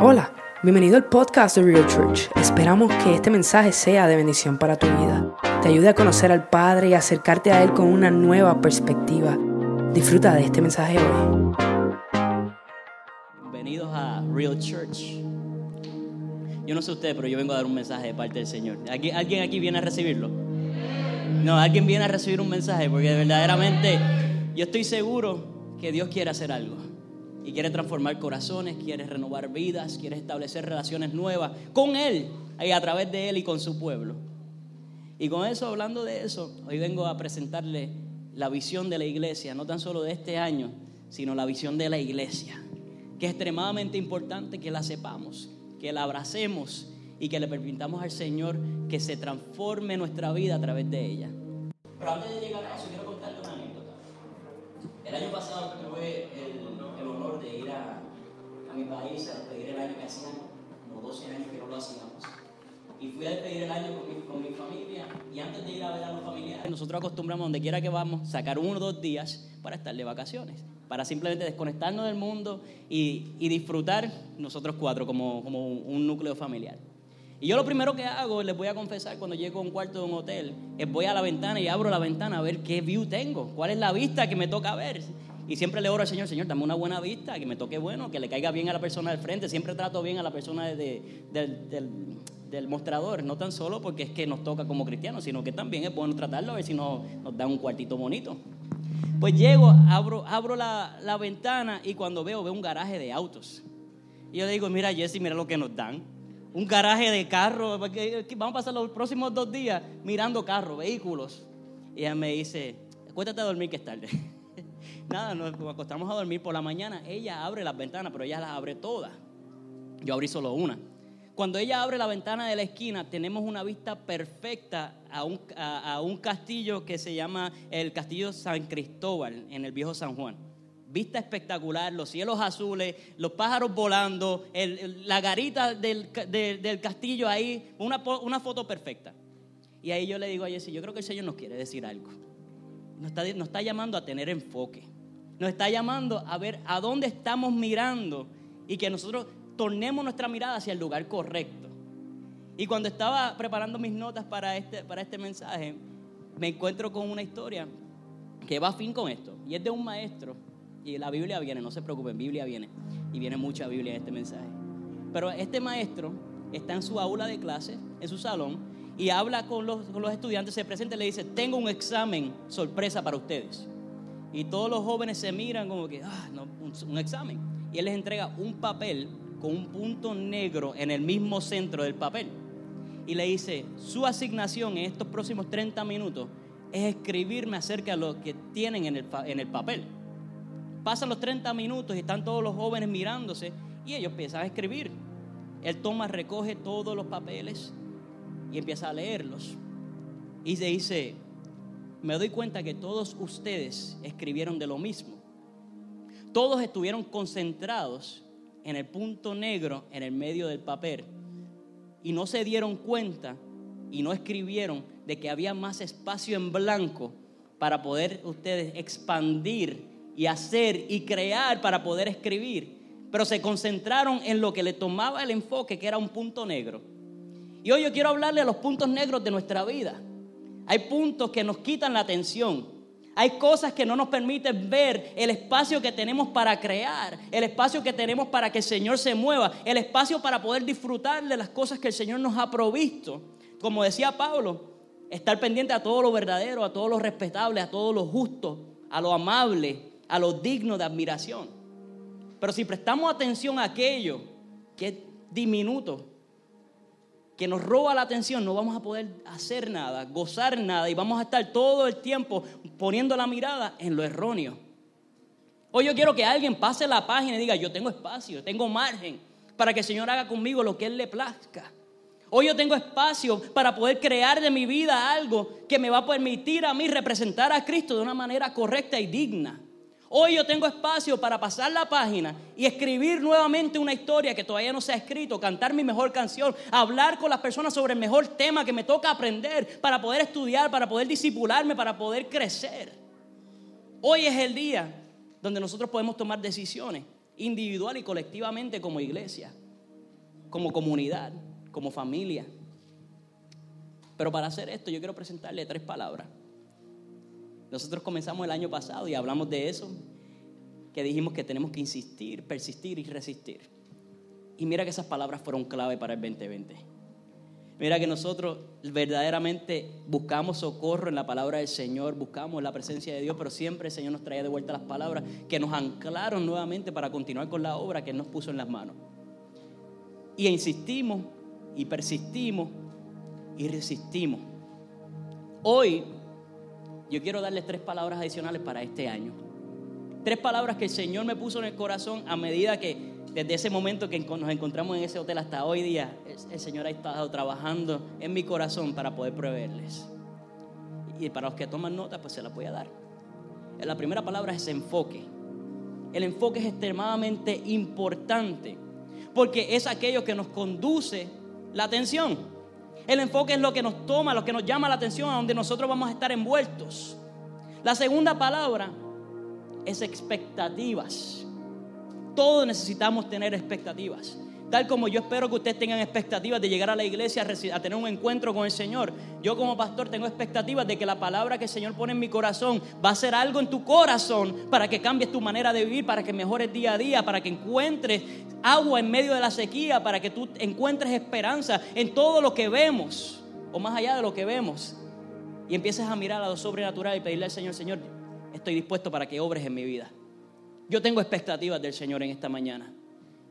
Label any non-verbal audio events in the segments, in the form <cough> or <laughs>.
Hola, bienvenido al podcast de Real Church. Esperamos que este mensaje sea de bendición para tu vida. Te ayude a conocer al Padre y acercarte a Él con una nueva perspectiva. Disfruta de este mensaje hoy. Bienvenidos a Real Church. Yo no sé usted, pero yo vengo a dar un mensaje de parte del Señor. ¿Alguien ¿Alguien aquí viene a recibirlo? No, alguien viene a recibir un mensaje porque verdaderamente yo estoy seguro que Dios quiere hacer algo y quiere transformar corazones, quiere renovar vidas, quiere establecer relaciones nuevas con Él y a través de Él y con su pueblo. Y con eso, hablando de eso, hoy vengo a presentarle la visión de la iglesia, no tan solo de este año, sino la visión de la iglesia, que es extremadamente importante que la sepamos, que la abracemos y que le permitamos al Señor que se transforme nuestra vida a través de ella. Pero antes de llegar a eso, quiero contarle una anécdota. El año pasado tuve el el honor de ir a, a mi país a despedir el año que hacían como 12 años que no lo hacíamos. Y fui a despedir el año con mi, con mi familia y antes de ir a ver a los familiares, nosotros acostumbramos donde quiera que vamos sacar uno o dos días para estar de vacaciones, para simplemente desconectarnos del mundo y, y disfrutar nosotros cuatro como, como un núcleo familiar. Y yo lo primero que hago, les voy a confesar, cuando llego a un cuarto de un hotel, es voy a la ventana y abro la ventana a ver qué view tengo, cuál es la vista que me toca ver. Y siempre le oro al Señor, Señor, dame una buena vista, que me toque bueno, que le caiga bien a la persona del frente. Siempre trato bien a la persona de, del, del, mostrador, no tan solo porque es que nos toca como cristianos, sino que también es bueno tratarlo a ver si nos, nos da un cuartito bonito. Pues llego, abro, abro la, la ventana y cuando veo, veo un garaje de autos. Y yo digo, mira Jesse, mira lo que nos dan. Un garaje de carros, vamos a pasar los próximos dos días mirando carros, vehículos. Y ella me dice, acuéstate a dormir que es tarde. <laughs> Nada, nos acostamos a dormir por la mañana. Ella abre las ventanas, pero ella las abre todas. Yo abrí solo una. Cuando ella abre la ventana de la esquina, tenemos una vista perfecta a un, a, un castillo que se llama el Castillo San Cristóbal en el viejo San Juan vista espectacular, los cielos azules, los pájaros volando, la garita del, del, castillo ahí, una, una, foto perfecta. Y ahí yo le digo a Jesse, yo creo que el Señor nos quiere decir algo. Nos está, nos está llamando a tener enfoque nos está llamando a ver a dónde estamos mirando y que nosotros tornemos nuestra mirada hacia el lugar correcto. Y cuando estaba preparando mis notas para este, para este mensaje, me encuentro con una historia que va a fin con esto. Y es de un maestro. Y la Biblia viene, no se preocupen, Biblia viene. Y viene mucha Biblia en este mensaje. Pero este maestro está en su aula de clase, en su salón, y habla con los, con los estudiantes, se presenta y le dice, tengo un examen sorpresa para ustedes. Y todos los jóvenes se miran como que, ah, no, un, examen. Y él les entrega un papel con un punto negro en el mismo centro del papel. Y le dice, su asignación en estos próximos 30 minutos es escribirme acerca de lo que tienen en el, en el papel. Pasan los 30 minutos y están todos los jóvenes mirándose y ellos empiezan a escribir. Él toma, recoge todos los papeles y empieza a leerlos. Y se dice, me doy cuenta que todos ustedes escribieron de lo mismo. Todos estuvieron concentrados en el punto negro en el medio del papel y no se dieron cuenta y no escribieron de que había más espacio en blanco para poder ustedes expandir y hacer y crear para poder escribir. Pero se concentraron en lo que le tomaba el enfoque, que era un punto negro. Y hoy yo quiero hablarle a los puntos negros de nuestra vida. Hay puntos que nos quitan la atención. Hay cosas que no nos permiten ver el espacio que tenemos para crear, el espacio que tenemos para que el Señor se mueva, el espacio para poder disfrutar de las cosas que el Señor nos ha provisto. Como decía Pablo, estar pendiente a todo lo verdadero, a todo lo respetable, a todo lo justo, a lo amable, a lo digno de admiración. Pero si prestamos atención a aquello que es diminuto, que nos roba la atención, no vamos a poder hacer nada, gozar nada y vamos a estar todo el tiempo poniendo la mirada en lo erróneo. Hoy yo quiero que alguien pase la página y diga, yo tengo espacio, tengo margen para que el Señor haga conmigo lo que Él le plazca. Hoy yo tengo espacio para poder crear de mi vida algo que me va a permitir a mí representar a Cristo de una manera correcta y digna. Hoy yo tengo espacio para pasar la página y escribir nuevamente una historia que todavía no se ha escrito, cantar mi mejor canción, hablar con las personas sobre el mejor tema que me toca aprender para poder estudiar, para poder disipularme, para poder crecer. Hoy es el día donde nosotros podemos tomar decisiones individual y colectivamente como iglesia. como comunidad, como familia. Pero para hacer esto yo quiero presentarle tres palabras. Nosotros comenzamos el año pasado y hablamos de eso, que dijimos que tenemos que insistir, persistir y resistir. Y mira que esas palabras fueron clave para el 2020. Mira que nosotros verdaderamente buscamos socorro en la palabra del Señor, buscamos la presencia de Dios, pero siempre el Señor nos traía de vuelta las palabras que nos anclaron nuevamente para continuar con la obra que Él nos puso en las manos. Y insistimos y persistimos y resistimos. Hoy yo quiero darles tres palabras adicionales para este año. Tres palabras que el Señor me puso en el corazón a medida que desde ese momento que nos encontramos en ese hotel hasta hoy día, el Señor ha estado trabajando en mi corazón para poder proveerles. Y para los que toman nota, pues se las voy a dar. La primera palabra es enfoque. El enfoque es extremadamente importante porque es aquello que nos conduce la atención. El enfoque es lo que nos toma, lo que nos llama la atención, a donde nosotros vamos a estar envueltos. La segunda palabra es expectativas. Todos necesitamos tener expectativas. Tal como yo espero que ustedes tengan expectativas de llegar a la iglesia a tener un encuentro con el Señor. Yo como pastor tengo expectativas de que la palabra que el Señor pone en mi corazón va a ser algo en tu corazón para que cambies tu manera de vivir, para que mejores día a día, para que encuentres agua en medio de la sequía, para que tú encuentres esperanza en todo lo que vemos o más allá de lo que vemos. Y empieces a mirar a lo sobrenatural y pedirle al Señor, Señor, estoy dispuesto para que obres en mi vida. Yo tengo expectativas del Señor en esta mañana.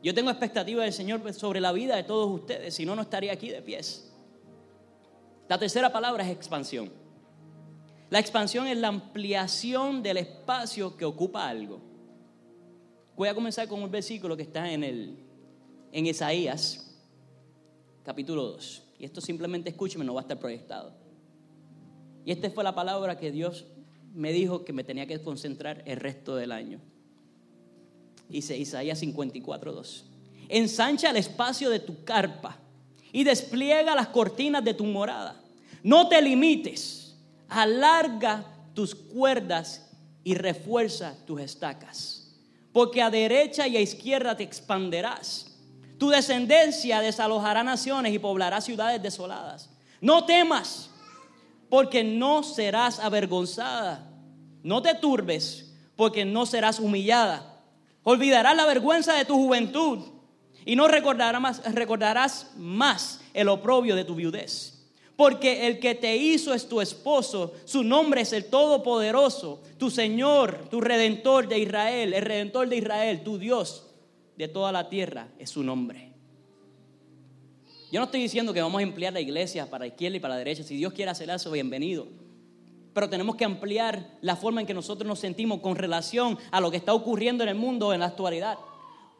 Yo tengo expectativas del Señor sobre la vida de todos ustedes, si no, no estaría aquí de pies. La tercera palabra es expansión. La expansión es la ampliación del espacio que ocupa algo. Voy a comenzar con un versículo que está en, el, en Isaías, capítulo 2. Y esto simplemente escúcheme, no va a estar proyectado. Y esta fue la palabra que Dios me dijo que me tenía que concentrar el resto del año. Dice Isaías 54, 2. Ensancha el espacio de tu carpa y despliega las cortinas de tu morada. No te limites, alarga tus cuerdas y refuerza tus estacas, porque a derecha y a izquierda te expanderás. Tu descendencia desalojará naciones y poblará ciudades desoladas. No temas, porque no serás avergonzada. No te turbes, porque no serás humillada Olvidarás la vergüenza de tu juventud y no recordarás más, recordarás más el oprobio de tu viudez. Porque el que te hizo es tu esposo, su nombre es el Todopoderoso, tu Señor, tu Redentor de Israel, el Redentor de Israel, tu Dios de toda la tierra es su nombre. Yo no estoy diciendo que vamos a emplear la iglesia para la izquierda y para la derecha. Si Dios quiere hacer eso, bienvenido pero tenemos que ampliar la forma en que nosotros nos sentimos con relación a lo que está ocurriendo en el mundo en la actualidad.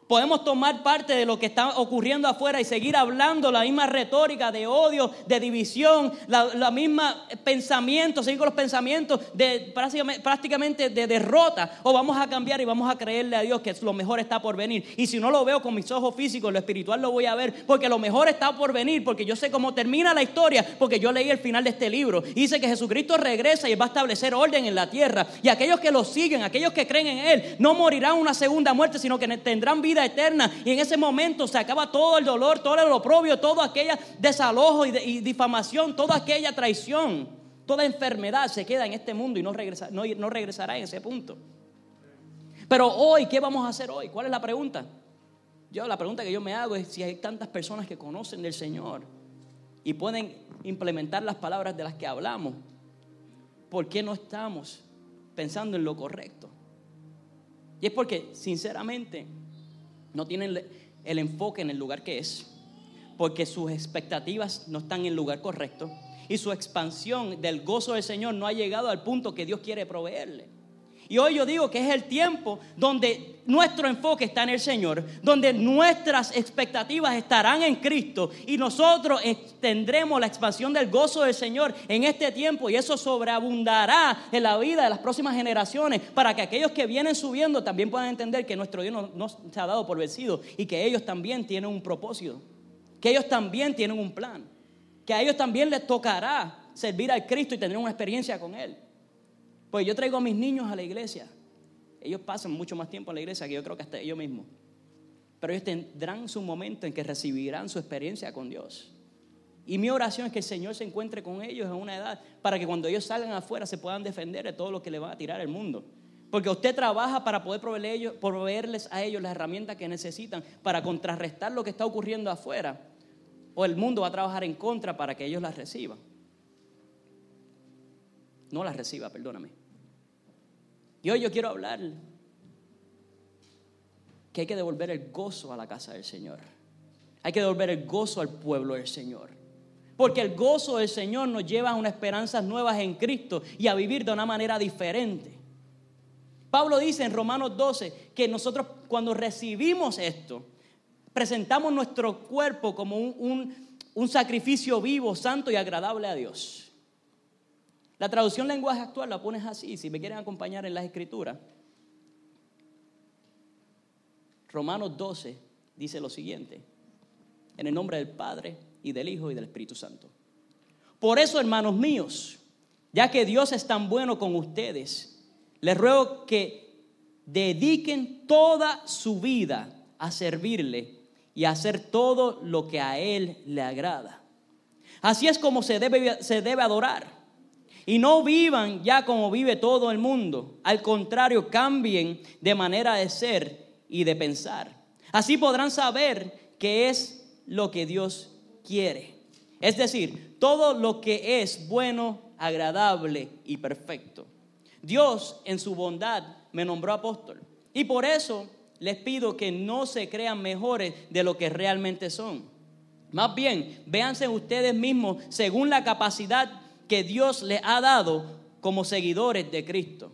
Podemos tomar parte de lo que está ocurriendo afuera y seguir hablando la misma retórica de odio, de división, la, misma pensamiento, seguir con los pensamientos de prácticamente, de derrota. O vamos a cambiar y vamos a creerle a Dios que lo mejor está por venir. Y si no lo veo con mis ojos físicos, lo espiritual lo voy a ver porque lo mejor está por venir, porque yo sé cómo termina la historia, porque yo leí el final de este libro. Dice que Jesucristo regresa y va a establecer orden en la tierra. Y aquellos que lo siguen, aquellos que creen en Él, no morirán una segunda muerte, sino que tendrán vida eterna. Y en ese momento se acaba todo el dolor, todo el oprobio, todo aquella desalojo y, difamación, toda aquella traición, toda enfermedad se queda en este mundo y no, regresa, no, no regresará en ese punto. Pero hoy, ¿qué vamos a hacer hoy? ¿Cuál es la pregunta? Yo la pregunta que yo me hago es si hay tantas personas que conocen del Señor y pueden implementar las palabras de las que hablamos, ¿por qué no estamos pensando en lo correcto? Y es porque, sinceramente, no tienen el enfoque en el lugar que es, porque sus expectativas no están en el lugar correcto y su expansión del gozo del Señor no ha llegado al punto que Dios quiere proveerle. Y hoy yo digo que es el tiempo donde nuestro enfoque está en el Señor, donde nuestras expectativas estarán en Cristo y nosotros tendremos la expansión del gozo del Señor en este tiempo y eso sobreabundará en la vida de las próximas generaciones para que aquellos que vienen subiendo también puedan entender que nuestro Dios no, se ha dado por vencido y que ellos también tienen un propósito, que ellos también tienen un plan, que a ellos también les tocará servir al Cristo y tener una experiencia con Él. Pues yo traigo a mis niños a la iglesia. Ellos pasan mucho más tiempo en la iglesia que yo creo que hasta ellos mismos. pero ellos tendrán su momento en que recibirán su experiencia con Dios. Y mi oración es que el Señor se encuentre con ellos en una edad para que cuando ellos salgan afuera se puedan defender de todo lo que le va a tirar el mundo. Porque usted trabaja para poder proveerles a ellos las herramientas que necesitan para contrarrestar lo que está ocurriendo afuera. O el mundo va a trabajar en contra para que ellos las reciban. No las reciba, perdóname. Y hoy yo quiero hablar que hay que devolver el gozo a la casa del Señor. Hay que devolver el gozo al pueblo del Señor. Porque el gozo del Señor nos lleva a unas esperanzas nuevas en Cristo y a vivir de una manera diferente. Pablo dice en Romanos 12 que nosotros cuando recibimos esto, presentamos nuestro cuerpo como un, un sacrificio vivo, santo y agradable a Dios. La traducción lenguaje actual la pones así, si me quieren acompañar en las escrituras. Romanos 12 dice lo siguiente, en el nombre del Padre y del Hijo y del Espíritu Santo. Por eso, hermanos míos, ya que Dios es tan bueno con ustedes, les ruego que dediquen toda su vida a servirle y a hacer todo lo que a Él le agrada. Así es como se debe, se debe adorar. Y no vivan ya como vive todo el mundo. Al contrario, cambien de manera de ser y de pensar. Así podrán saber qué es lo que Dios quiere. Es decir, todo lo que es bueno, agradable y perfecto. Dios en su bondad me nombró apóstol. Y por eso les pido que no se crean mejores de lo que realmente son. Más bien, véanse ustedes mismos según la capacidad que Dios les ha dado como seguidores de Cristo.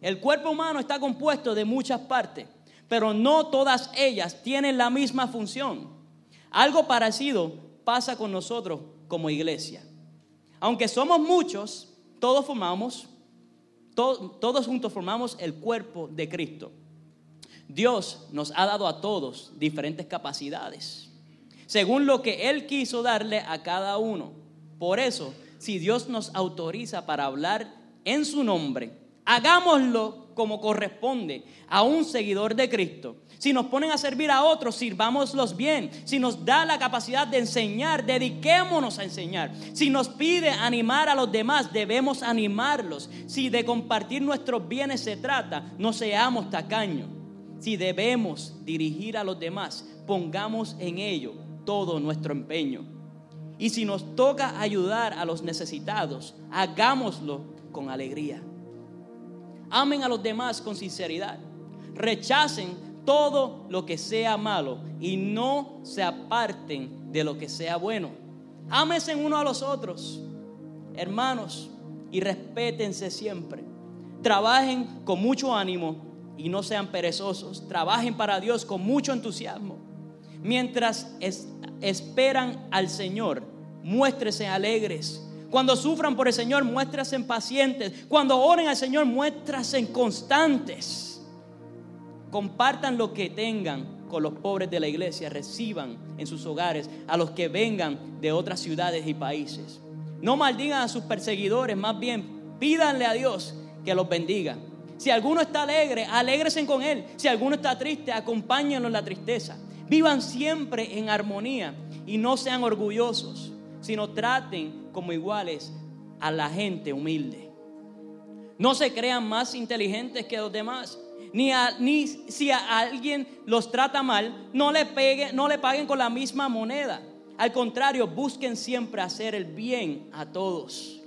El cuerpo humano está compuesto de muchas partes pero no todas ellas tienen la misma función. Algo parecido pasa con nosotros como iglesia. Aunque somos muchos, todos formamos, todos juntos formamos el cuerpo de Cristo. Dios nos ha dado a todos diferentes capacidades, según lo que Él quiso darle a cada uno. Por eso, si Dios nos autoriza para hablar en su nombre, hagámoslo como corresponde a un seguidor de Cristo. Si nos ponen a servir a otros, sirvámoslos bien. Si nos da la capacidad de enseñar, dediquémonos a enseñar. Si nos pide animar a los demás, debemos animarlos. Si de compartir nuestros bienes se trata, no seamos tacaños. Si debemos dirigir a los demás, pongamos en ello todo nuestro empeño. Y si nos toca ayudar a los necesitados, hagámoslo con alegría. Amen a los demás con sinceridad. Rechacen todo lo que sea malo y no se aparten de lo que sea bueno. Ámense uno a los otros, hermanos, y respétense siempre. Trabajen con mucho ánimo y no sean perezosos. Trabajen para Dios con mucho entusiasmo. Mientras esperan al Señor, muéstrense alegres cuando sufran por el Señor, muéstrase pacientes. Cuando oren al Señor, muéstrase constantes. Compartan lo que tengan con los pobres de la iglesia. Reciban en sus hogares a los que vengan de otras ciudades y países. No maldigan a sus perseguidores, más bien pídanle a Dios que los bendiga. Si alguno está alegre, alégresen con él. Si alguno está triste, acompáñenlo en la tristeza. Vivan siempre en armonía y no sean orgullosos, sino traten como iguales a la gente humilde. No se crean más inteligentes que los demás. Ni, ni si a alguien los trata mal, no le, pegue, no le paguen con la misma moneda. Al contrario, busquen siempre hacer el bien a todos.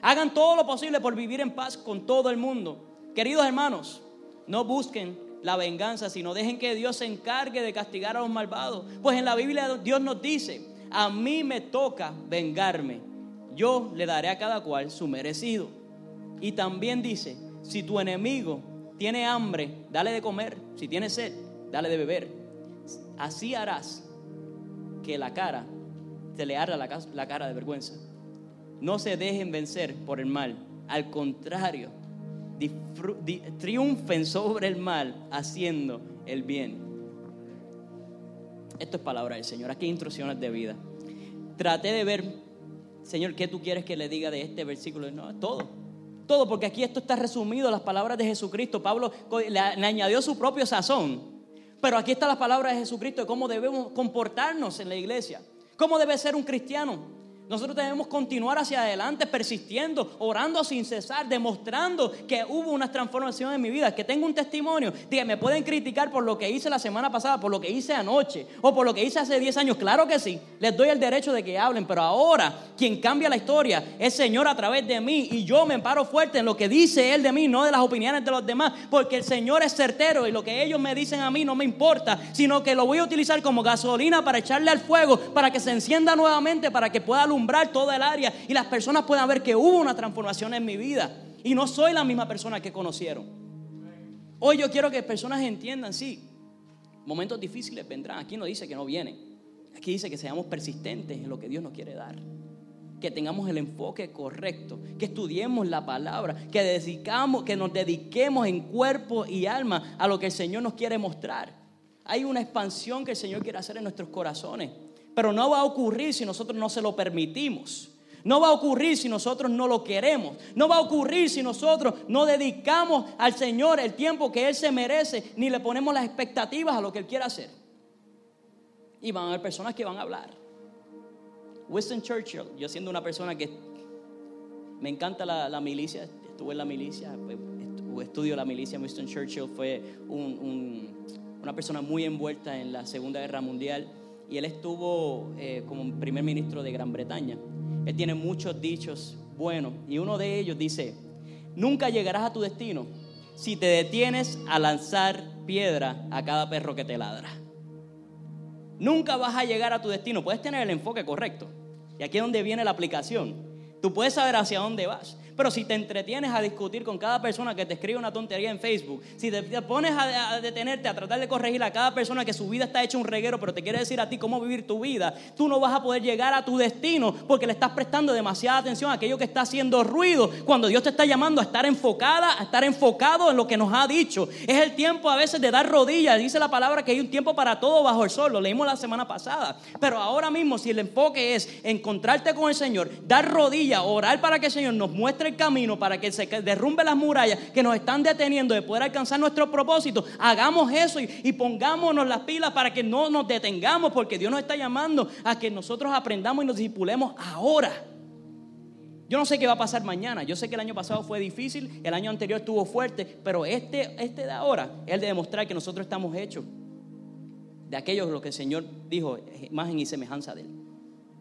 Hagan todo lo posible por vivir en paz con todo el mundo. Queridos hermanos, no busquen la venganza, sino dejen que Dios se encargue de castigar a los malvados. Pues en la Biblia Dios nos dice, a mí me toca vengarme yo le daré a cada cual su merecido. Y también dice, si tu enemigo tiene hambre, dale de comer. Si tiene sed, dale de beber. Así harás que la cara, se le arda la, cara de vergüenza. No se dejen vencer por el mal. Al contrario, triunfen sobre el mal haciendo el bien. Esto es palabra del Señor. Aquí instrucciones de vida. Traté de ver Señor, ¿qué tú quieres que le diga de este versículo? No, todo. Todo, porque aquí esto está resumido, las palabras de Jesucristo. Pablo le, añadió su propio sazón Pero aquí está la palabra de Jesucristo de cómo debemos comportarnos en la iglesia. ¿Cómo debe ser un cristiano? Nosotros debemos continuar hacia adelante, persistiendo, orando sin cesar, demostrando que hubo una transformación en mi vida, que tengo un testimonio. Diga, me pueden criticar por lo que hice la semana pasada, por lo que hice anoche o por lo que hice hace 10 años. Claro que sí, les doy el derecho de que hablen, pero ahora quien cambia la historia es Señor a través de mí y yo me paro fuerte en lo que dice Él de mí, no de las opiniones de los demás, porque el Señor es certero y lo que ellos me dicen a mí no me importa, sino que lo voy a utilizar como gasolina para echarle al fuego, para que se encienda nuevamente, para que pueda alumbrar toda el área y las personas puedan ver que hubo una transformación en mi vida y no soy la misma persona que conocieron. Hoy yo quiero que personas entiendan, sí, momentos difíciles vendrán. Aquí no dice que no vienen. Aquí dice que seamos persistentes en lo que Dios nos quiere dar. Que tengamos el enfoque correcto, que estudiemos la palabra, que, dedicamos, que nos dediquemos en cuerpo y alma a lo que el Señor nos quiere mostrar. Hay una expansión que el Señor quiere hacer en nuestros corazones. Pero no va a ocurrir si nosotros no se lo permitimos. No va a ocurrir si nosotros no lo queremos. No va a ocurrir si nosotros no dedicamos al Señor el tiempo que Él se merece, ni le ponemos las expectativas a lo que Él quiere hacer. Y van a haber personas que van a hablar. Winston Churchill, yo siendo una persona que me encanta la, milicia, estuve en la milicia, estudio la milicia, Winston Churchill fue una persona muy envuelta en la Segunda Guerra Mundial y él estuvo eh, como primer ministro de Gran Bretaña. Él tiene muchos dichos buenos y uno de ellos dice, nunca llegarás a tu destino si te detienes a lanzar piedra a cada perro que te ladra. Nunca vas a llegar a tu destino, puedes tener el enfoque correcto. Y aquí es donde viene la aplicación. Tú puedes saber hacia dónde vas. Pero si te entretienes a discutir con cada persona que te escribe una tontería en Facebook, si te, pones a, detenerte, a tratar de corregir a cada persona que su vida está hecha un reguero, pero te quiere decir a ti cómo vivir tu vida, tú no vas a poder llegar a tu destino porque le estás prestando demasiada atención a aquello que está haciendo ruido cuando Dios te está llamando a estar enfocada, a estar enfocado en lo que nos ha dicho. Es el tiempo a veces de dar rodillas. Dice la palabra que hay un tiempo para todo bajo el sol. Lo leímos la semana pasada. Pero ahora mismo, si el enfoque es encontrarte con el Señor, dar rodillas, orar para que el Señor nos muestre el camino para que se derrumbe las murallas que nos están deteniendo de poder alcanzar nuestro propósito, hagamos eso y, pongámonos las pilas para que no nos detengamos, porque Dios nos está llamando a que nosotros aprendamos y nos disipulemos ahora. Yo no sé qué va a pasar mañana. Yo sé que el año pasado fue difícil, el año anterior estuvo fuerte, pero este, este de ahora es el de demostrar que nosotros estamos hechos de aquellos lo que el Señor dijo, imagen y semejanza de Él.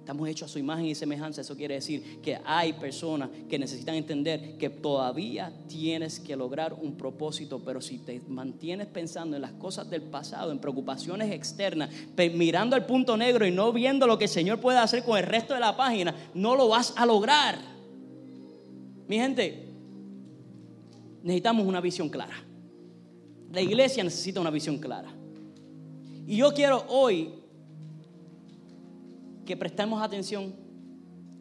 Estamos hechos a su imagen y semejanza. Eso quiere decir que hay personas que necesitan entender que todavía tienes que lograr un propósito, pero si te mantienes pensando en las cosas del pasado, en preocupaciones externas, mirando al punto negro y no viendo lo que el Señor puede hacer con el resto de la página, no lo vas a lograr. Mi gente, necesitamos una visión clara. La iglesia necesita una visión clara. Y yo quiero hoy que prestemos atención,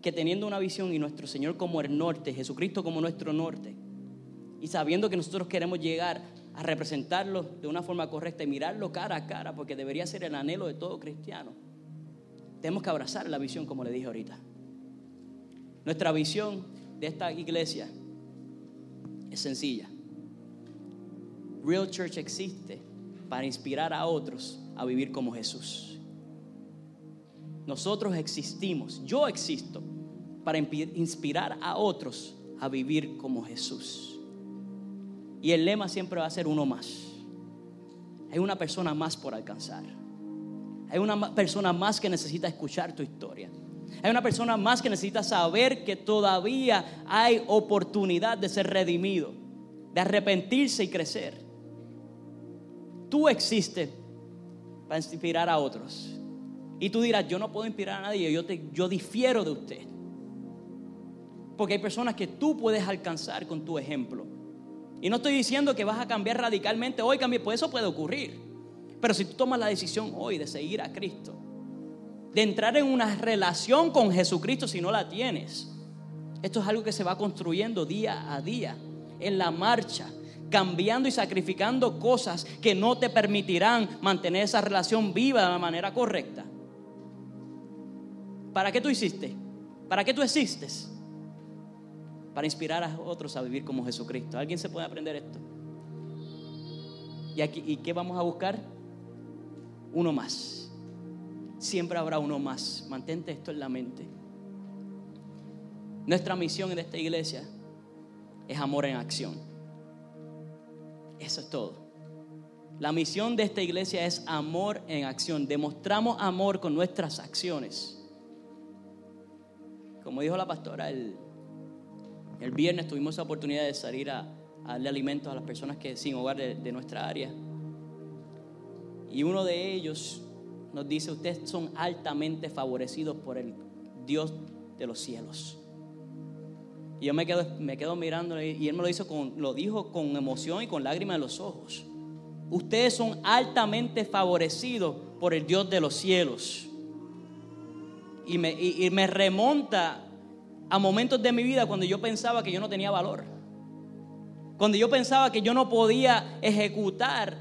que teniendo una visión y nuestro Señor como el norte, Jesucristo como nuestro norte, y sabiendo que nosotros queremos llegar a representarlo de una forma correcta y mirarlo cara a cara, porque debería ser el anhelo de todo cristiano, tenemos que abrazar la visión como le dije ahorita. Nuestra visión de esta iglesia es sencilla. Real Church existe para inspirar a otros a vivir como Jesús. Nosotros existimos, yo existo para inspirar a otros a vivir como Jesús. Y el lema siempre va a ser uno más. Hay una persona más por alcanzar. Hay una persona más que necesita escuchar tu historia. Hay una persona más que necesita saber que todavía hay oportunidad de ser redimido, de arrepentirse y crecer. Tú existes para inspirar a otros. Y tú dirás, yo no puedo inspirar a nadie, yo, te, yo difiero de usted. Porque hay personas que tú puedes alcanzar con tu ejemplo. Y no estoy diciendo que vas a cambiar radicalmente hoy, cambiar, pues eso puede ocurrir. Pero si tú tomas la decisión hoy de seguir a Cristo, de entrar en una relación con Jesucristo si no la tienes, esto es algo que se va construyendo día a día, en la marcha, cambiando y sacrificando cosas que no te permitirán mantener esa relación viva de la manera correcta. ¿Para qué tú hiciste? ¿Para qué tú existes? Para inspirar a otros a vivir como Jesucristo. ¿Alguien se puede aprender esto? ¿Y, aquí, ¿Y qué vamos a buscar? uno más. Siempre habrá uno más. Mantente esto en la mente. Nuestra misión en esta iglesia es amor en acción. Eso es todo. La misión de esta iglesia es amor en acción. Demostramos amor con nuestras acciones. Como dijo la pastora, el, el viernes tuvimos la oportunidad de salir a, darle alimentos a las personas que sin hogar de, nuestra área. Y uno de ellos nos dice, ustedes son altamente favorecidos por el Dios de los cielos. Y yo me quedo, me quedo mirándole y él me lo, hizo con, lo dijo con emoción y con lágrimas en los ojos. Ustedes son altamente favorecidos por el Dios de los cielos. Y me, y me remonta a momentos de mi vida cuando yo pensaba que yo no tenía valor. Cuando yo pensaba que yo no podía ejecutar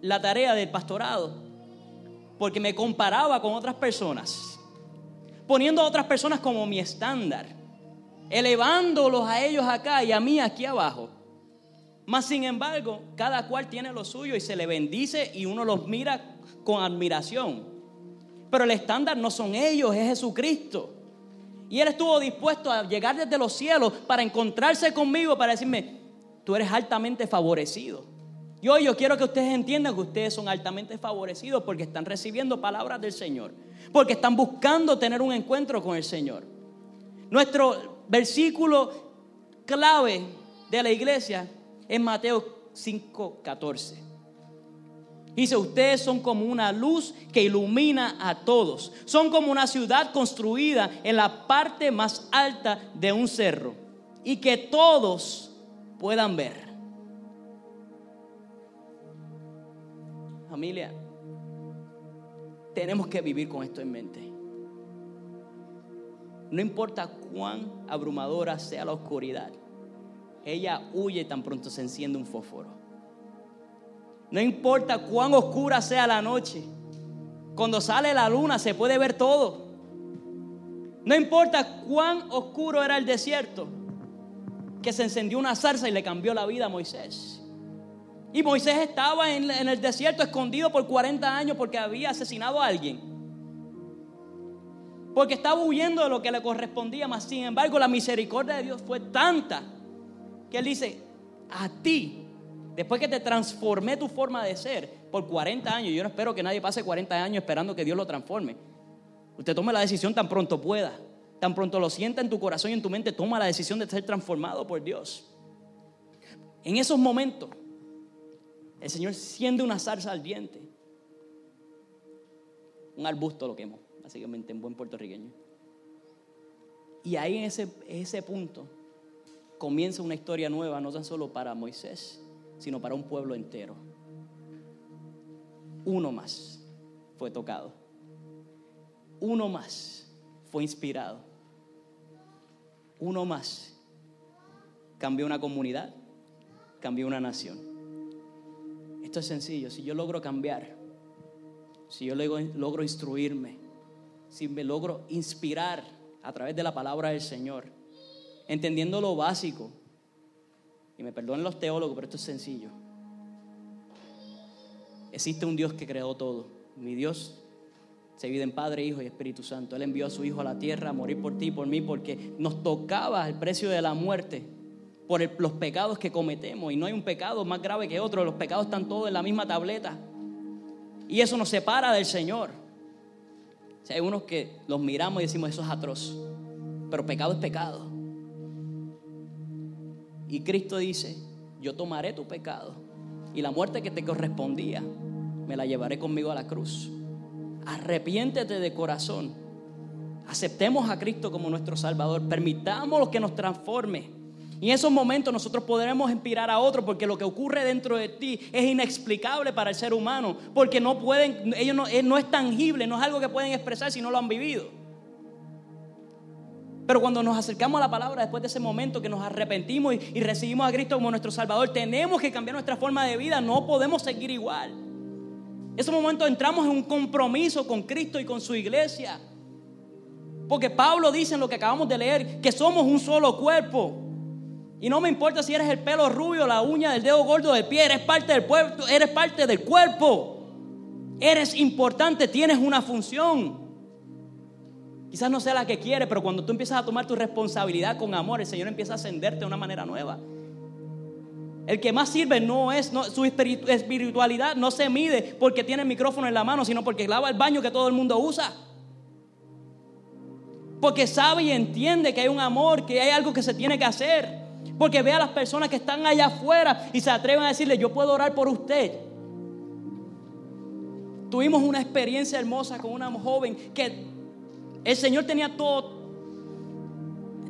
la tarea del pastorado. Porque me comparaba con otras personas. Poniendo a otras personas como mi estándar. Elevándolos a ellos acá y a mí aquí abajo. Más sin embargo, cada cual tiene lo suyo y se le bendice y uno los mira con admiración. Pero el estándar no son ellos, es Jesucristo. Y Él estuvo dispuesto a llegar desde los cielos para encontrarse conmigo, para decirme, tú eres altamente favorecido. Y hoy yo quiero que ustedes entiendan que ustedes son altamente favorecidos porque están recibiendo palabras del Señor, porque están buscando tener un encuentro con el Señor. Nuestro versículo clave de la iglesia es Mateo 5:14. Dice, ustedes son como una luz que ilumina a todos. Son como una ciudad construida en la parte más alta de un cerro y que todos puedan ver. Familia, tenemos que vivir con esto en mente. No importa cuán abrumadora sea la oscuridad, ella huye tan pronto se enciende un fósforo. No importa cuán oscura sea la noche. Cuando sale la luna se puede ver todo. No importa cuán oscuro era el desierto, que se encendió una zarza y le cambió la vida a Moisés. Y Moisés estaba en, el desierto escondido por 40 años porque había asesinado a alguien. Porque estaba huyendo de lo que le correspondía, más sin embargo la misericordia de Dios fue tanta que él dice, a ti Después que te transformé tu forma de ser por 40 años, yo no espero que nadie pase 40 años esperando que Dios lo transforme. Usted tome la decisión tan pronto pueda, tan pronto lo sienta en tu corazón y en tu mente, toma la decisión de ser transformado por Dios. En esos momentos, el Señor siente una zarza al diente, un arbusto lo quemó, básicamente en buen puertorriqueño. Y ahí en ese, ese punto comienza una historia nueva, no tan solo para Moisés, sino para un pueblo entero. Uno más fue tocado. Uno más fue inspirado. Uno más cambió una comunidad, cambió una nación. Esto es sencillo. Si yo logro cambiar, si yo logro instruirme, si me logro inspirar a través de la palabra del Señor, entendiendo lo básico, me perdonen los teólogos, pero esto es sencillo. Existe un Dios que creó todo. Mi Dios se divide en Padre, Hijo y Espíritu Santo. Él envió a su Hijo a la tierra a morir por ti y por mí porque nos tocaba el precio de la muerte por los pecados que cometemos. Y no hay un pecado más grave que otro. Los pecados están todos en la misma tableta. Y eso nos separa del Señor. hay unos que los miramos y decimos, eso es atroz. Pero pecado es pecado. Y Cristo dice, yo tomaré tu pecado y la muerte que te correspondía, me la llevaré conmigo a la cruz. Arrepiéntete de corazón. Aceptemos a Cristo como nuestro Salvador. Permitamos que nos transforme. Y en esos momentos nosotros podremos inspirar a otros porque lo que ocurre dentro de ti es inexplicable para el ser humano. Porque no pueden, ellos no, no es tangible, no es algo que pueden expresar si no lo han vivido. Pero cuando nos acercamos a la palabra después de ese momento que nos arrepentimos y, recibimos a Cristo como nuestro Salvador, tenemos que cambiar nuestra forma de vida, no podemos seguir igual. En ese momento entramos en un compromiso con Cristo y con su iglesia. Porque Pablo dice en lo que acabamos de leer que somos un solo cuerpo. Y no me importa si eres el pelo rubio, la uña del dedo gordo del pie, eres parte del, eres parte del cuerpo. Eres importante, tienes una función. Quizás no sea la que quiere, pero cuando tú empiezas a tomar tu responsabilidad con amor, el Señor empieza a ascenderte de una manera nueva. El que más sirve no es su espiritualidad, no se mide porque tiene el micrófono en la mano, sino porque lava el baño que todo el mundo usa. Porque sabe y entiende que hay un amor, que hay algo que se tiene que hacer. Porque ve a las personas que están allá afuera y se atreven a decirle, yo puedo orar por usted. Tuvimos una experiencia hermosa con una joven que el Señor tenía todo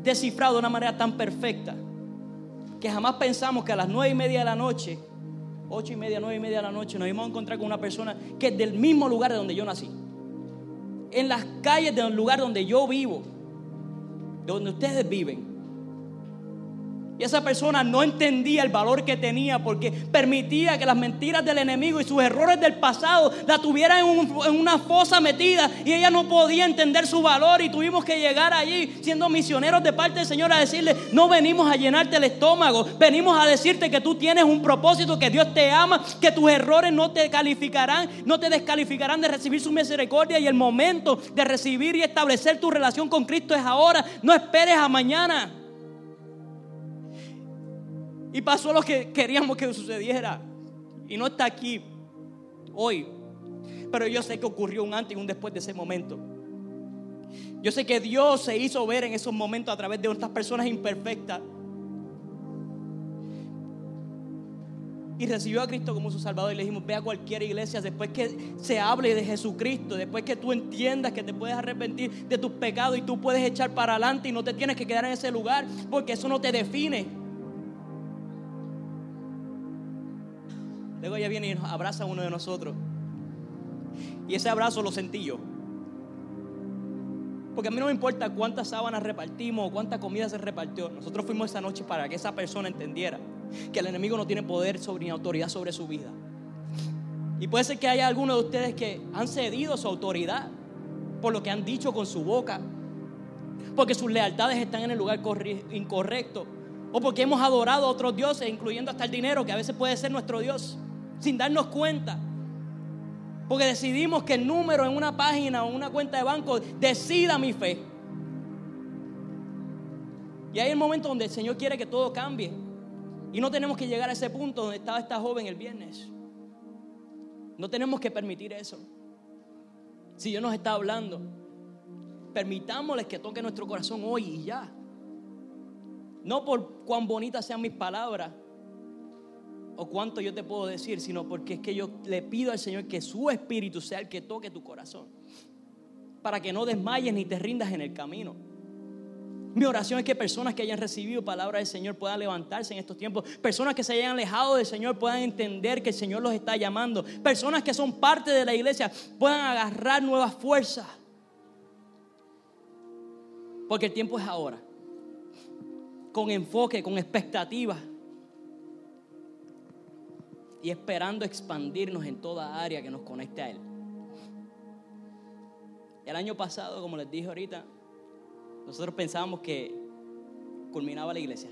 descifrado de una manera tan perfecta que jamás pensamos que a las nueve y media de la noche, ocho y media, nueve y media de la noche, nos íbamos a encontrar con una persona que es del mismo lugar de donde yo nací. En las calles del lugar donde yo vivo, de donde ustedes viven. Y esa persona no entendía el valor que tenía porque permitía que las mentiras del enemigo y sus errores del pasado la tuvieran en, una fosa metida y ella no podía entender su valor y tuvimos que llegar allí siendo misioneros de parte del Señor a decirle, no venimos a llenarte el estómago, venimos a decirte que tú tienes un propósito, que Dios te ama, que tus errores no te calificarán, no te descalificarán de recibir su misericordia y el momento de recibir y establecer tu relación con Cristo es ahora, no esperes a mañana. Y pasó lo que queríamos que sucediera. Y no está aquí hoy. Pero yo sé que ocurrió un antes y un después de ese momento. Yo sé que Dios se hizo ver en esos momentos a través de otras personas imperfectas. Y recibió a Cristo como su Salvador. Y le dijimos, ve a cualquier iglesia después que se hable de Jesucristo, después que tú entiendas que te puedes arrepentir de tus pecados y tú puedes echar para adelante y no te tienes que quedar en ese lugar porque eso no te define. Luego ella viene y nos abraza a uno de nosotros. Y ese abrazo lo sentí yo. Porque a mí no me importa cuántas sábanas repartimos o cuánta comida se repartió. Nosotros fuimos esa noche para que esa persona entendiera que el enemigo no tiene poder sobre ni autoridad sobre su vida. Y puede ser que haya algunos de ustedes que han cedido su autoridad por lo que han dicho con su boca, porque sus lealtades están en el lugar incorrecto, o porque hemos adorado a otros dioses, incluyendo hasta el dinero, que a veces puede ser nuestro Dios sin darnos cuenta. Porque decidimos que el número en una página o una cuenta de banco decida mi fe. Y hay el momento donde el Señor quiere que todo cambie. Y no tenemos que llegar a ese punto donde estaba esta joven el viernes. No tenemos que permitir eso. Si Dios nos está hablando, permitámosles que toque nuestro corazón hoy y ya. No por cuán bonitas sean mis palabras, o cuánto yo te puedo decir, sino porque es que yo le pido al Señor que su espíritu sea el que toque tu corazón, para que no desmayes ni te rindas en el camino. Mi oración es que personas que hayan recibido palabra del Señor puedan levantarse en estos tiempos. Personas que se hayan alejado del Señor puedan entender que el Señor los está llamando. Personas que son parte de la iglesia puedan agarrar nuevas fuerzas. Porque el tiempo es ahora. Con enfoque, con expectativas y esperando expandirnos en toda área que nos conecte a Él. El año pasado, como les dije ahorita, nosotros pensábamos que culminaba la iglesia.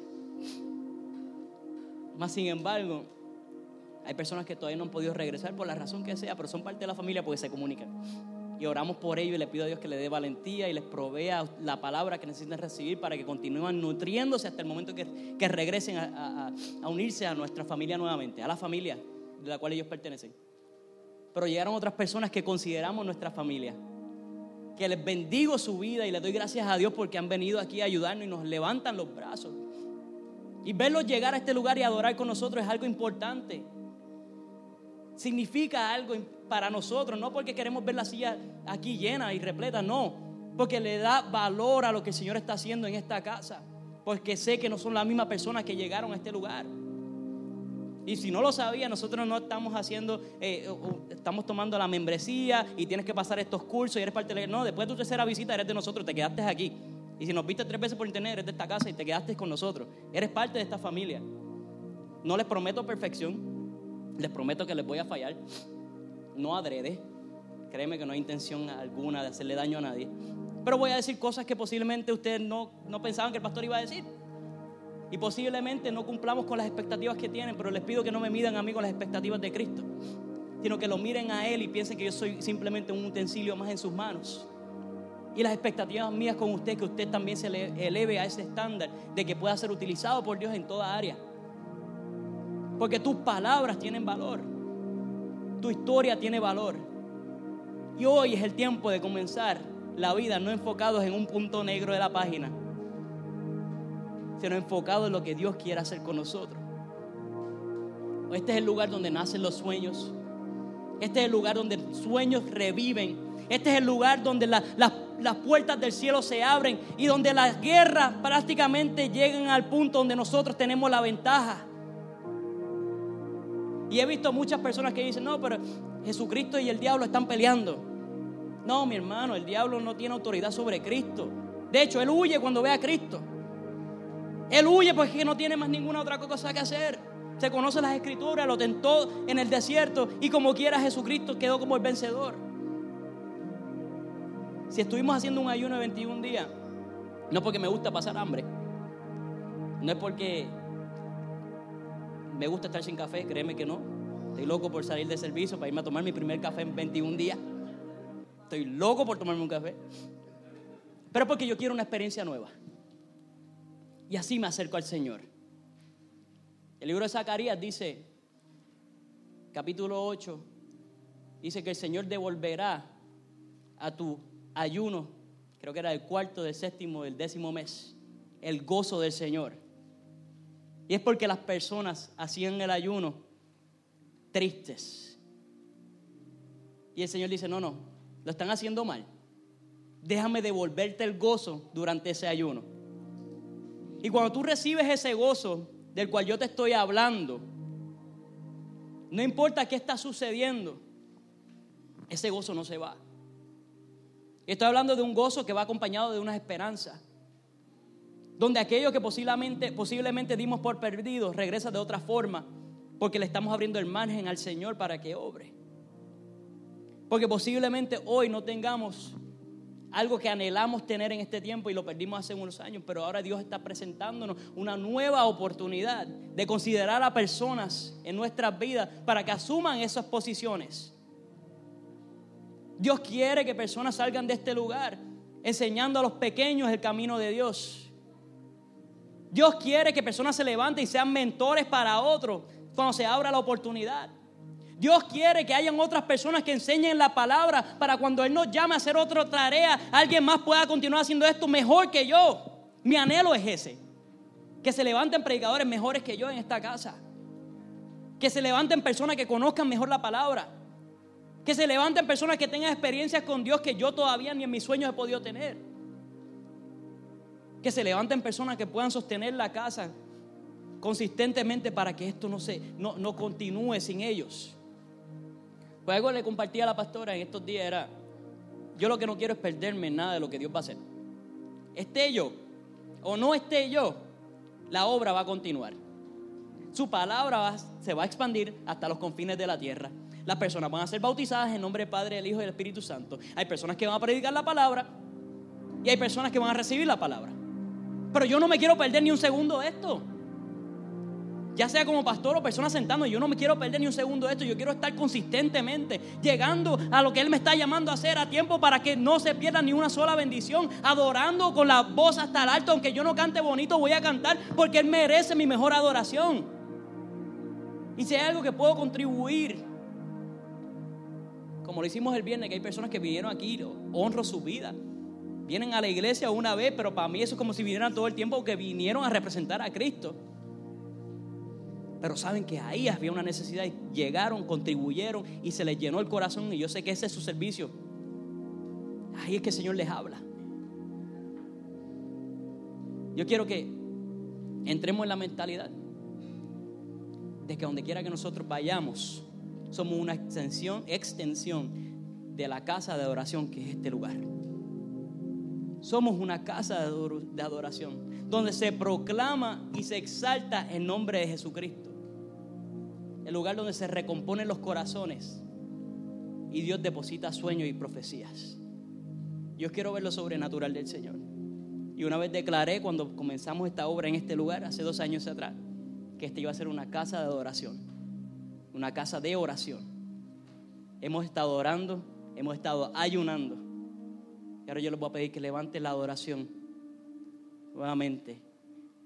Más sin embargo, hay personas que todavía no han podido regresar por la razón que sea, pero son parte de la familia porque se comunican. Y oramos por ellos y le pido a Dios que les dé valentía y les provea la palabra que necesitan recibir para que continúen nutriéndose hasta el momento que, que regresen a, a unirse a nuestra familia nuevamente, a la familia de la cual ellos pertenecen. Pero llegaron otras personas que consideramos nuestra familia. Que les bendigo su vida y les doy gracias a Dios porque han venido aquí a ayudarnos y nos levantan los brazos. Y verlos llegar a este lugar y adorar con nosotros es algo importante significa algo para nosotros, no porque queremos ver la silla aquí llena y repleta, no, porque le da valor a lo que el Señor está haciendo en esta casa, porque sé que no son las mismas personas que llegaron a este lugar. Y si no lo sabía, nosotros no estamos haciendo, eh, estamos tomando la membresía y tienes que pasar estos cursos y eres parte de No, después de tu tercera visita eres de nosotros, te quedaste aquí. Y si nos viste tres veces por internet, eres de esta casa y te quedaste con nosotros. Eres parte de esta familia. No les prometo perfección, les prometo que les voy a fallar. No adrede. Créeme que no hay intención alguna de hacerle daño a nadie. Pero voy a decir cosas que posiblemente ustedes no, no pensaban que el pastor iba a decir. Y posiblemente no cumplamos con las expectativas que tienen, pero les pido que no me midan a mí con las expectativas de Cristo. sino que lo miren a Él y piensen que yo soy simplemente un utensilio más en sus manos. Y las expectativas mías con usted, que usted también se eleve a ese estándar de que pueda ser utilizado por Dios en toda área. Porque tus palabras tienen valor. Tu historia tiene valor. Y hoy es el tiempo de comenzar la vida no enfocados en un punto negro de la página, sino enfocados en lo que Dios quiere hacer con nosotros. Este es el lugar donde nacen los sueños. Este es el lugar donde sueños reviven. Este es el lugar donde las puertas del cielo se abren y donde las guerras prácticamente llegan al punto donde nosotros tenemos la ventaja. Y he visto muchas personas que dicen, no, pero Jesucristo y el diablo están peleando. No, mi hermano, el diablo no tiene autoridad sobre Cristo. De hecho, él huye cuando ve a Cristo. Él huye porque no tiene más ninguna otra cosa que hacer. Se conoce las escrituras, lo tentó en el desierto y como quiera Jesucristo quedó como el vencedor. Si estuvimos haciendo un ayuno de 21 días, no porque me gusta pasar hambre, no es porque me gusta estar sin café, créeme que no. Estoy loco por salir de servicio para irme a tomar mi primer café en 21 días. Estoy loco por tomarme un café. Pero porque yo quiero una experiencia nueva. Y así me acerco al Señor. El libro de Zacarías dice, capítulo 8, dice que el Señor devolverá a tu ayuno, creo que era el cuarto, del séptimo, del décimo mes, el gozo del Señor. Y es porque las personas hacían el ayuno tristes. Y el Señor dice, no, no, lo están haciendo mal. Déjame devolverte el gozo durante ese ayuno. Y cuando tú recibes ese gozo del cual yo te estoy hablando, no importa qué está sucediendo, ese gozo no se va. Estoy hablando de un gozo que va acompañado de una esperanza donde aquello que posiblemente, posiblemente dimos por perdido regresa de otra forma, porque le estamos abriendo el margen al Señor para que obre. Porque posiblemente hoy no tengamos algo que anhelamos tener en este tiempo y lo perdimos hace unos años, pero ahora Dios está presentándonos una nueva oportunidad de considerar a personas en nuestras vidas para que asuman esas posiciones. Dios quiere que personas salgan de este lugar enseñando a los pequeños el camino de Dios. Dios quiere que personas se levanten y sean mentores para otros cuando se abra la oportunidad. Dios quiere que hayan otras personas que enseñen la palabra para cuando Él nos llame a hacer otra tarea, alguien más pueda continuar haciendo esto mejor que yo. Mi anhelo es ese. Que se levanten predicadores mejores que yo en esta casa. Que se levanten personas que conozcan mejor la palabra. Que se levanten personas que tengan experiencias con Dios que yo todavía ni en mis sueños he podido tener. Que se levanten personas que puedan sostener la casa consistentemente para que esto no, se, no, no continúe sin ellos. Pues algo le compartí a la pastora en estos días era, yo lo que no quiero es perderme nada de lo que Dios va a hacer. Esté yo o no esté yo, la obra va a continuar. Su palabra se va a expandir hasta los confines de la tierra. Las personas van a ser bautizadas en nombre del Padre, del Hijo y del Espíritu Santo. Hay personas que van a predicar la palabra y hay personas que van a recibir la palabra. Pero yo no me quiero perder ni un segundo esto. Ya sea como pastor o persona sentando, yo no me quiero perder ni un segundo esto. Yo quiero estar consistentemente llegando a lo que Él me está llamando a hacer a tiempo para que no se pierda ni una sola bendición. Adorando con la voz hasta el alto, aunque yo no cante bonito, voy a cantar porque Él merece mi mejor adoración. Y si hay algo que puedo contribuir, como lo hicimos el viernes, que hay personas que vinieron aquí, honro su vida vienen a la iglesia una vez, pero para mí eso es como si vinieran todo el tiempo que vinieron a representar a Cristo. Pero saben que ahí había una necesidad y llegaron, contribuyeron y se les llenó el corazón y yo sé que ese es su servicio. Ahí es que el Señor les habla. Yo quiero que entremos en la mentalidad de que donde quiera que nosotros vayamos, somos una extensión, extensión de la casa de adoración que es este lugar. Somos una casa de adoración donde se proclama y se exalta el nombre de Jesucristo. El lugar donde se recomponen los corazones y Dios deposita sueños y profecías. Yo quiero ver lo sobrenatural del Señor. Y una vez declaré cuando comenzamos esta obra en este lugar, hace dos años atrás, que esta iba a ser una casa de adoración, una casa de oración. hemos estado orando, hemos estado ayunando. Y ahora yo les voy a pedir que levanten la adoración nuevamente,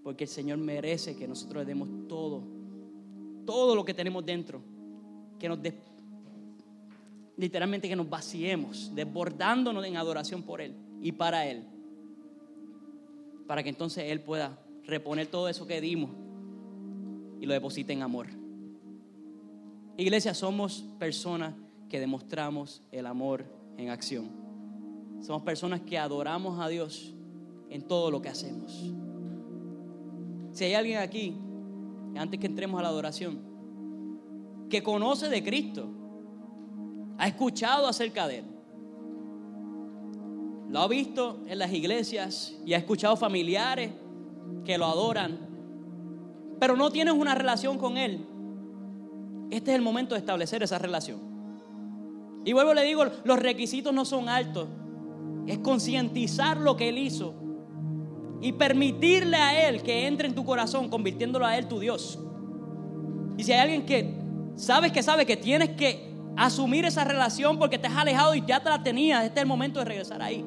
porque el Señor merece que nosotros le demos todo, todo lo que tenemos dentro, que nos des- literalmente que nos vaciemos, desbordándonos en adoración por Él y para Él, para que entonces Él pueda reponer todo eso que dimos y lo deposite en amor. Iglesia, somos personas que demostramos el amor en acción. Somos personas que adoramos a Dios en todo lo que hacemos. Si hay alguien aquí, antes que entremos a la adoración, que conoce de Cristo, ha escuchado acerca de Él, lo ha visto en las iglesias y ha escuchado familiares que lo adoran, pero no tienes una relación con Él, este es el momento de establecer esa relación. Y vuelvo le digo, los requisitos no son altos, es concientizar lo que Él hizo y permitirle a Él que entre en tu corazón, convirtiéndolo a Él tu Dios. Y si hay alguien que sabes que sabe que tienes que asumir esa relación porque te has alejado y ya te la tenías, este es el momento de regresar ahí.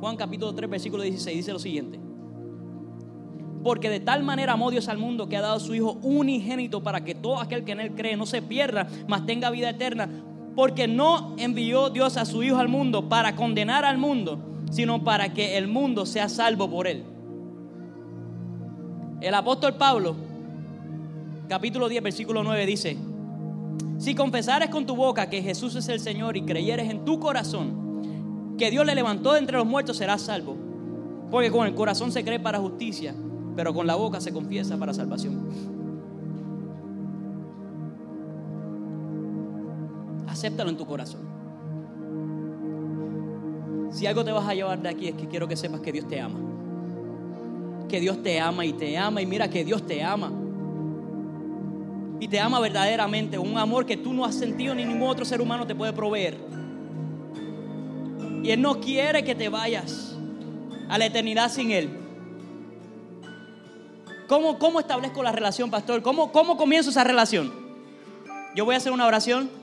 Juan capítulo 3, versículo 16 dice lo siguiente. Porque de tal manera amó Dios al mundo que ha dado a su Hijo unigénito para que todo aquel que en Él cree no se pierda, mas tenga vida eterna. Porque no envió Dios a su Hijo al mundo para condenar al mundo, sino para que el mundo sea salvo por Él. El apóstol Pablo, capítulo 10, versículo 9 dice, si confesares con tu boca que Jesús es el Señor y creyeres en tu corazón que Dios le levantó de entre los muertos, serás salvo. Porque con el corazón se cree para justicia, pero con la boca se confiesa para salvación. Acéptalo en tu corazón. Si algo te vas a llevar de aquí es que quiero que sepas que Dios te ama. Que Dios te ama y te ama y mira que Dios te ama. Y te ama verdaderamente, un amor que tú no has sentido ni ningún otro ser humano te puede proveer. Y Él no quiere que te vayas a la eternidad sin Él. ¿Cómo, cómo establezco la relación, pastor? ¿Cómo, ¿Cómo comienzo esa relación? Yo voy a hacer una oración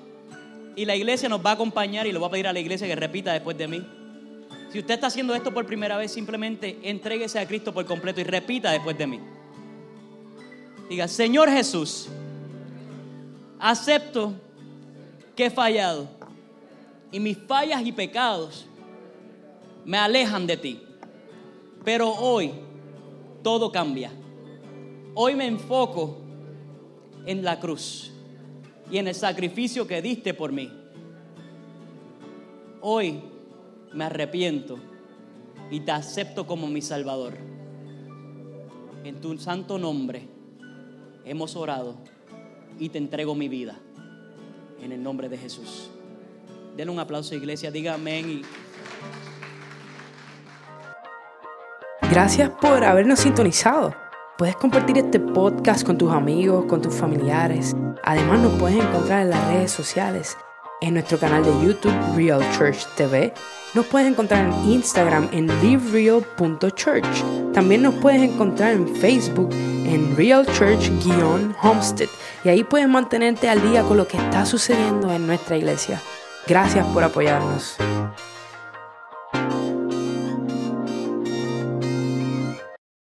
y la iglesia nos va a acompañar y le voy a pedir a la iglesia que repita después de mí. Si usted está haciendo esto por primera vez, simplemente entréguese a Cristo por completo y repita después de mí. Diga, Señor Jesús, acepto que he fallado y mis fallas y pecados me alejan de ti. Pero hoy todo cambia. Hoy me enfoco en la cruz y en el sacrificio que diste por mí. Hoy me arrepiento y te acepto como mi Salvador. En tu santo nombre hemos orado y te entrego mi vida. En el nombre de Jesús. Denle un aplauso, iglesia. Diga amén. Y... Gracias por habernos sintonizado. Puedes compartir este podcast con tus amigos, con tus familiares. Además nos puedes encontrar en las redes sociales, en nuestro canal de YouTube Real Church TV. Nos puedes encontrar en Instagram en livereal.church. También nos puedes encontrar en Facebook en Real Church-Homestead. Y ahí puedes mantenerte al día con lo que está sucediendo en nuestra iglesia. Gracias por apoyarnos.